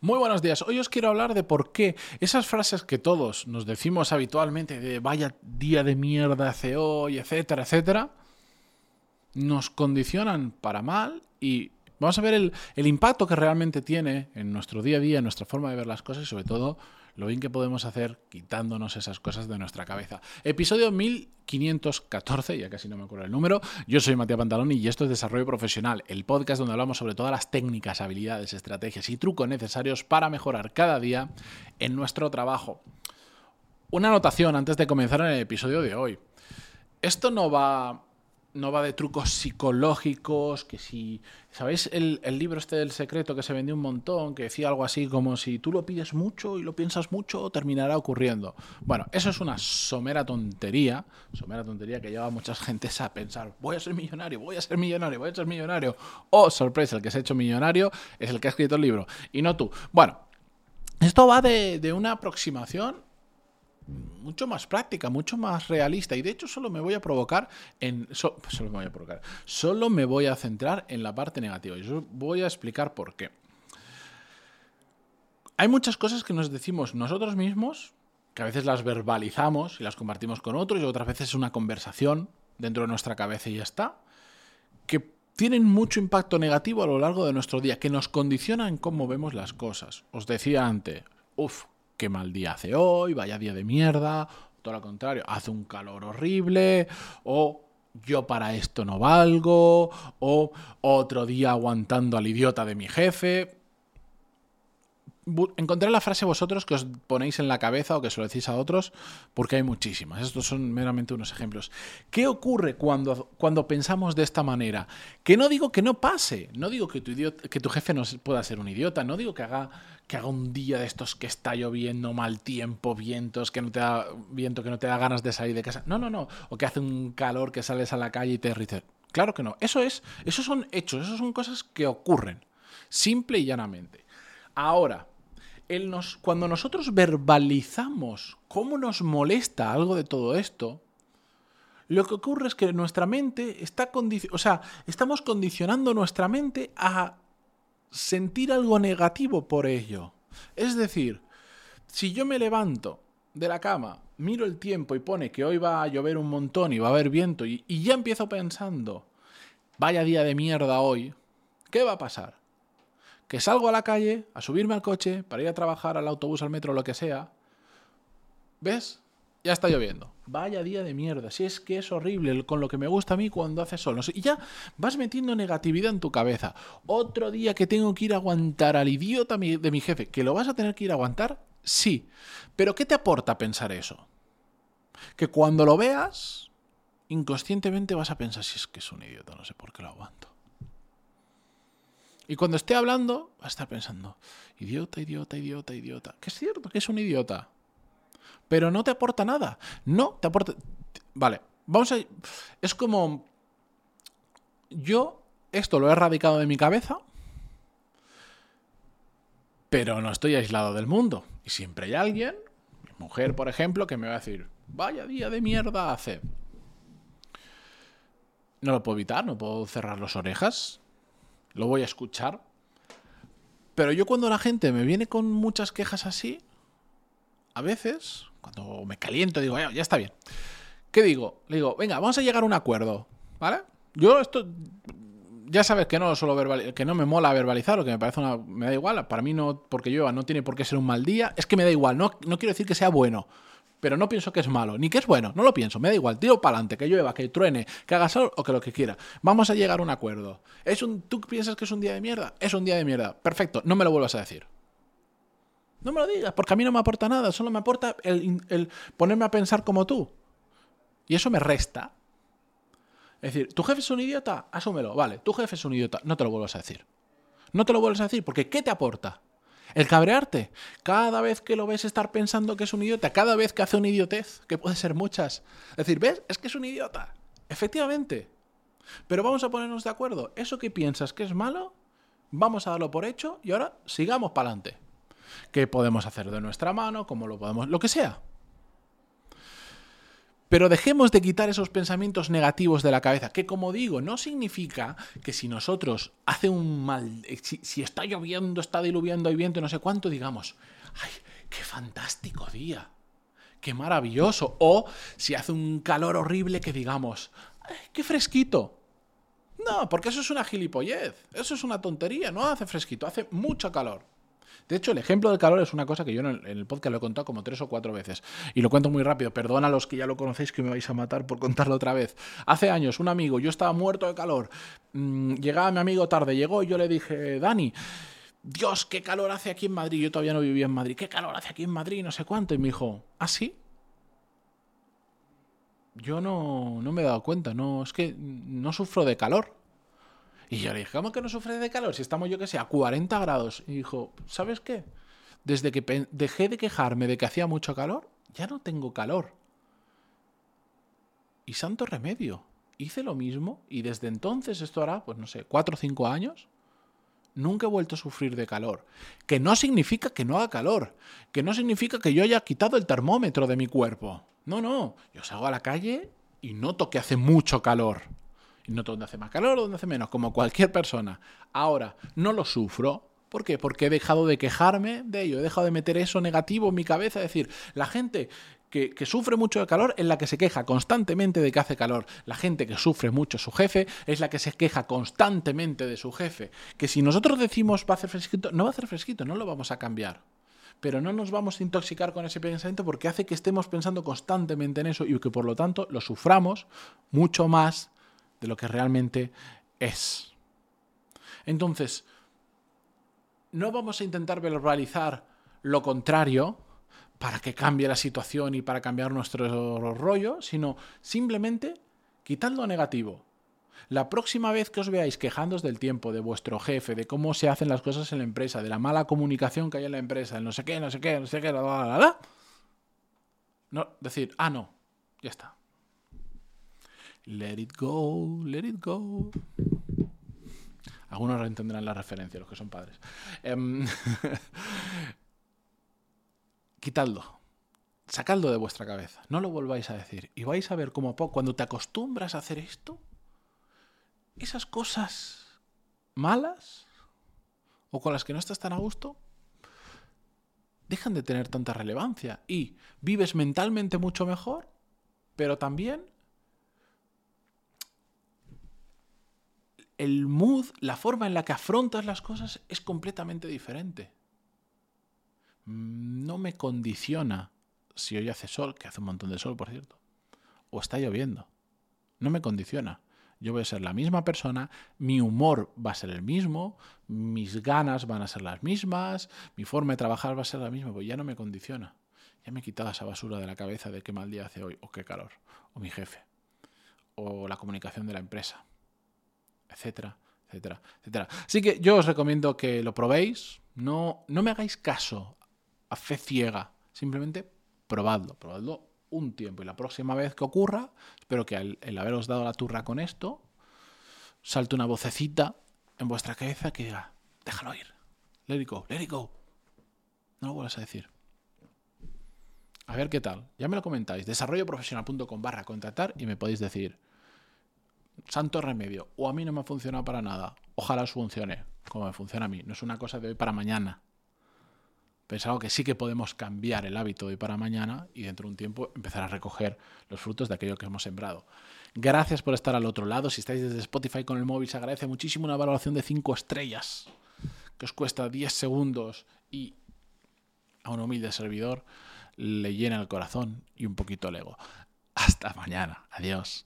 Muy buenos días. Hoy os quiero hablar de por qué esas frases que todos nos decimos habitualmente de vaya día de mierda hace hoy, etcétera, etcétera, nos condicionan para mal y vamos a ver el, impacto que realmente tiene en nuestro día a día, en nuestra forma de ver las cosas y sobre todo lo bien que podemos hacer quitándonos esas cosas de nuestra cabeza. Episodio 1514, ya casi no me acuerdo el número. Yo soy Matías Pantaloni y esto es Desarrollo Profesional, el podcast donde hablamos sobre todas las técnicas, habilidades, estrategias y trucos necesarios para mejorar cada día en nuestro trabajo. Una anotación antes de comenzar en el episodio de hoy. Esto no va no va de trucos psicológicos, que si, ¿sabéis el, libro este del secreto que se vendió un montón, que decía algo así como si tú lo pides mucho y lo piensas mucho, terminará ocurriendo? Bueno, eso es una somera tontería, somera tontería que lleva a muchas gentes a pensar, voy a ser millonario, voy a ser millonario, voy a ser millonario. Oh, sorpresa, el que se ha hecho millonario es el que ha escrito el libro, y no tú. Bueno, esto va de, de una aproximación mucho más práctica, mucho más realista. Y de hecho solo me voy a provocar en... solo me voy a provocar. Solo me voy a centrar en la parte negativa. Y os voy a explicar por qué. Hay muchas cosas que nos decimos nosotros mismos, que a veces las verbalizamos y las compartimos con otros, y otras veces es una conversación dentro de nuestra cabeza y ya está, que tienen mucho impacto negativo a lo largo de nuestro día, que nos condicionan cómo vemos las cosas. Os decía antes, uff, qué mal día hace hoy, vaya día de mierda, todo lo contrario, hace un calor horrible, o yo para esto no valgo, o otro día aguantando al idiota de mi jefe encontré la frase vosotros que os ponéis en la cabeza o que se lo decís a otros, porque hay muchísimas. Estos son meramente unos ejemplos. ¿Qué ocurre cuando, cuando pensamos de esta manera? Que no digo que no pase, no digo que tu, que tu jefe no pueda ser un idiota, no digo que haga, que haga un día de estos que está lloviendo, mal tiempo, vientos, que no te da viento, que no te da ganas de salir de casa. No, no, no. O que hace un calor que sales a la calle y te derrites. Claro que no. Eso es, esos son hechos, eso son cosas que ocurren. Simple y llanamente. Ahora, cuando nosotros verbalizamos cómo nos molesta algo de todo esto, lo que ocurre es que nuestra mente está o sea, estamos condicionando nuestra mente a sentir algo negativo por ello. Es decir, si yo me levanto de la cama, miro el tiempo y pone que hoy va a llover un montón y va a haber viento y ya empiezo pensando, vaya día de mierda hoy, ¿qué va a pasar? Que salgo a la calle a subirme al coche para ir a trabajar al autobús, al metro, lo que sea. ¿Ves? Ya está lloviendo. Vaya día de mierda. Si es que es horrible con lo que me gusta a mí cuando hace sol. y ya vas metiendo negatividad en tu cabeza. Otro día que tengo que ir a aguantar al idiota de mi jefe. ¿Que lo vas a tener que ir a aguantar? Sí. Pero ¿qué te aporta pensar eso? Que cuando lo veas, inconscientemente vas a pensar si es que es un idiota, no sé por qué lo aguanto. Y cuando esté hablando, va a estar pensando, idiota, idiota, idiota, idiota. Que es cierto que es un idiota. Pero no te aporta nada. No te aporta... Vale, vamos a... Es como... Yo esto lo he erradicado de mi cabeza, pero no estoy aislado del mundo. Y siempre hay alguien, mi mujer por ejemplo, que me va a decir, vaya día de mierda hace. No lo puedo evitar, no puedo cerrar las orejas lo voy a escuchar. Pero yo cuando la gente me viene con muchas quejas así, a veces, cuando me caliento, digo, ya, está bien. ¿Qué digo? Le digo, venga, vamos a llegar a un acuerdo, ¿vale? Yo esto, ya sabes que no solo que no me mola verbalizar, lo que me parece una, me da igual, para mí no, porque yo no tiene por qué ser un mal día, es que me da igual, no, no quiero decir que sea bueno, pero no pienso que es malo, ni que es bueno, no lo pienso, me da igual, tiro para adelante, que llueva, que truene, que haga sol o que lo que quiera. Vamos a llegar a un acuerdo. ¿Es un, ¿Tú piensas que es un día de mierda? Es un día de mierda. Perfecto, no me lo vuelvas a decir. No me lo digas, porque a mí no me aporta nada, solo me aporta el, el ponerme a pensar como tú. Y eso me resta. Es decir, ¿tu jefe es un idiota? Asúmelo, vale, tu jefe es un idiota, no te lo vuelvas a decir. No te lo vuelvas a decir, porque ¿qué te aporta? El cabrearte. Cada vez que lo ves estar pensando que es un idiota, cada vez que hace una idiotez, que puede ser muchas. Es decir, ¿ves? Es que es un idiota. Efectivamente. Pero vamos a ponernos de acuerdo. Eso que piensas que es malo, vamos a darlo por hecho y ahora sigamos para adelante. ¿Qué podemos hacer de nuestra mano? ¿Cómo lo podemos? Lo que sea. Pero dejemos de quitar esos pensamientos negativos de la cabeza, que como digo, no significa que si nosotros hace un mal, eh, si, está lloviendo, está diluviando, hay viento, no sé cuánto, digamos, ¡ay, qué fantástico día! ¡Qué maravilloso! O si hace un calor horrible, que digamos, ¡ay, qué fresquito! No, porque eso es una gilipollez, eso es una tontería, no hace fresquito, hace mucho calor. De hecho, el ejemplo del calor es una cosa que yo en el podcast lo he contado como tres o cuatro veces. Y lo cuento muy rápido. Perdona a los que ya lo conocéis que me vais a matar por contarlo otra vez. Hace años, un amigo, yo estaba muerto de calor. Mm, llegaba mi amigo tarde, llegó y yo le dije, Dani, Dios, qué calor hace aquí en Madrid. Yo todavía no vivía en Madrid. ¿Qué calor hace aquí en Madrid? No sé cuánto. Y me dijo, ¿ah, sí? Yo no, no me he dado cuenta. No, es que no sufro de calor. Y yo le dije, ¿cómo que no sufre de calor? Si estamos, yo que sé, a 40 grados. Y dijo, ¿sabes qué? Desde que dejé de quejarme de que hacía mucho calor, ya no tengo calor. Y santo remedio. Hice lo mismo y desde entonces, esto hará, pues no sé, 4 o 5 años, nunca he vuelto a sufrir de calor. Que no significa que no haga calor. Que no significa que yo haya quitado el termómetro de mi cuerpo. No, no. Yo salgo a la calle y noto que hace mucho calor. Noto dónde hace más calor dónde hace menos, como cualquier persona. Ahora, no lo sufro. ¿Por qué? Porque he dejado de quejarme de ello, he dejado de meter eso negativo en mi cabeza. Es decir, la gente que, que, sufre mucho de calor es la que se queja constantemente de que hace calor. La gente que sufre mucho su jefe es la que se queja constantemente de su jefe. Que si nosotros decimos va a hacer fresquito, no va a hacer fresquito, no lo vamos a cambiar. Pero no nos vamos a intoxicar con ese pensamiento porque hace que estemos pensando constantemente en eso y que por lo tanto lo suframos mucho más de lo que realmente es. Entonces, no vamos a intentar verbalizar lo contrario para que cambie la situación y para cambiar nuestro rollo, sino simplemente quitad lo negativo. La próxima vez que os veáis quejándos del tiempo, de vuestro jefe, de cómo se hacen las cosas en la empresa, de la mala comunicación que hay en la empresa, el no sé qué, no sé qué, no sé qué, la, la, la, la, decir, ah, no, ya está. Let it go, let it go. Algunos entenderán la referencia, los que son padres. Em, quitadlo. Sacadlo de vuestra cabeza. No lo volváis a decir. Y vais a ver cómo cuando te acostumbras a hacer esto, esas cosas malas o con las que no estás tan a gusto, dejan de tener tanta relevancia y vives mentalmente mucho mejor, pero también el mood, la forma en la que afrontas las cosas es completamente diferente. No me condiciona si hoy hace sol, que hace un montón de sol, por cierto, o está lloviendo. No me condiciona. Yo voy a ser la misma persona, mi humor va a ser el mismo, mis ganas van a ser las mismas, mi forma de trabajar va a ser la misma, pues ya no me condiciona. Ya me he quitado esa basura de la cabeza de qué mal día hace hoy, o qué calor, o mi jefe, o la comunicación de la empresa etcétera, etcétera, etcétera. Así que yo os recomiendo que lo probéis, no, no me hagáis caso a fe ciega, simplemente probadlo, probadlo un tiempo y la próxima vez que ocurra, espero que el haberos dado la turra con esto, salte una vocecita en vuestra cabeza que diga, déjalo ir, let it go, let it go. No lo vuelvas a decir. A ver qué tal. Ya me lo comentáis. Desarrolloprofesional.com barra contratar y me podéis decir, santo remedio, o a mí no me ha funcionado para nada, ojalá os funcione, como me funciona a mí, no es una cosa de hoy para mañana. Pensaba que sí que podemos cambiar el hábito de hoy para mañana y dentro de un tiempo empezar a recoger los frutos de aquello que hemos sembrado. Gracias por estar al otro lado. Si estáis desde Spotify con el móvil, se agradece muchísimo una valoración de 5 estrellas, que os cuesta 10 segundos y a un humilde servidor le llena el corazón y un poquito el ego. Hasta mañana. Adiós.